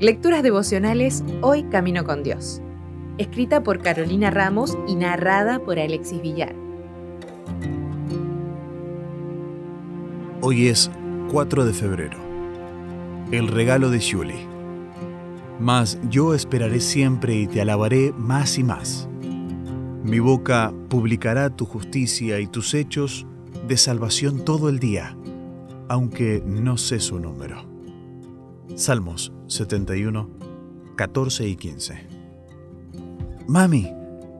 Lecturas devocionales Hoy Camino con Dios. Escrita por Carolina Ramos y narrada por Alexis Villar. Hoy es 4 de febrero. El regalo de Julie. Mas yo esperaré siempre y te alabaré más y más. Mi boca publicará tu justicia y tus hechos de salvación todo el día, aunque no sé su número. Salmos 71, 14 y 15. Mami,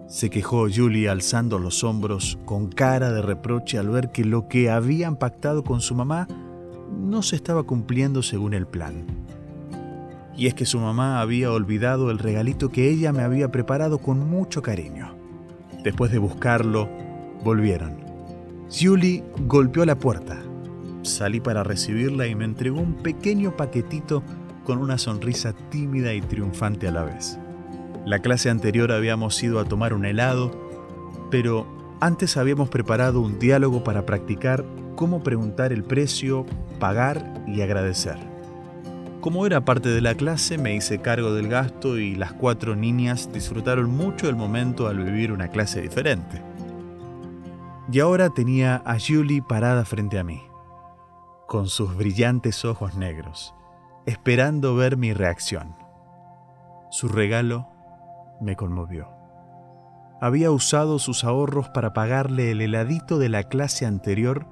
se quejó Julie alzando los hombros con cara de reproche al ver que lo que habían pactado con su mamá no se estaba cumpliendo según el plan. Y es que su mamá había olvidado el regalito que ella me había preparado con mucho cariño. Después de buscarlo, volvieron. Julie golpeó la puerta. Salí para recibirla y me entregó un pequeño paquetito con una sonrisa tímida y triunfante a la vez. La clase anterior habíamos ido a tomar un helado, pero antes habíamos preparado un diálogo para practicar cómo preguntar el precio, pagar y agradecer. Como era parte de la clase, me hice cargo del gasto y las cuatro niñas disfrutaron mucho el momento al vivir una clase diferente. Y ahora tenía a Julie parada frente a mí, con sus brillantes ojos negros, esperando ver mi reacción. Su regalo me conmovió. Había usado sus ahorros para pagarle el heladito de la clase anterior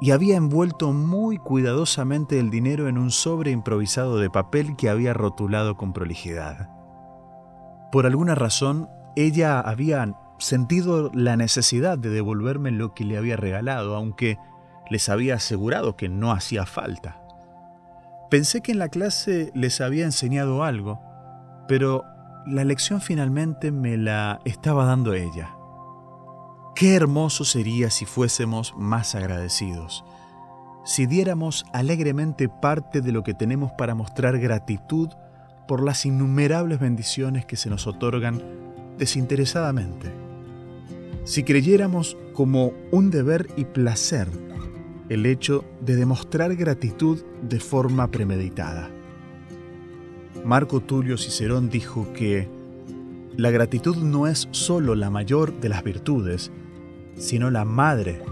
y había envuelto muy cuidadosamente el dinero en un sobre improvisado de papel que había rotulado con prolijidad. Por alguna razón, ella había sentido la necesidad de devolverme lo que le había regalado, aunque les había asegurado que no hacía falta. Pensé que en la clase les había enseñado algo, pero la lección finalmente me la estaba dando ella. Qué hermoso sería si fuésemos más agradecidos, si diéramos alegremente parte de lo que tenemos para mostrar gratitud por las innumerables bendiciones que se nos otorgan desinteresadamente. Si creyéramos como un deber y placer el hecho de demostrar gratitud de forma premeditada. Marco Tulio Cicerón dijo que la gratitud no es sólo la mayor de las virtudes, sino la madre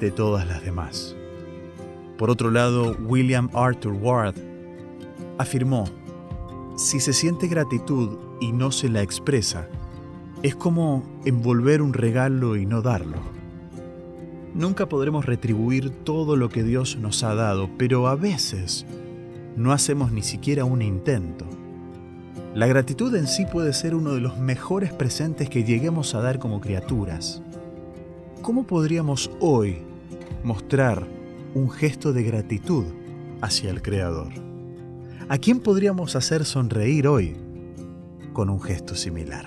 de todas las demás. Por otro lado, William Arthur Ward afirmó, si se siente gratitud y no se la expresa, es como envolver un regalo y no darlo. Nunca podremos retribuir todo lo que Dios nos ha dado, pero a veces no hacemos ni siquiera un intento. La gratitud en sí puede ser uno de los mejores presentes que lleguemos a dar como criaturas. ¿Cómo podríamos hoy mostrar un gesto de gratitud hacia el Creador? ¿A quién podríamos hacer sonreír hoy con un gesto similar?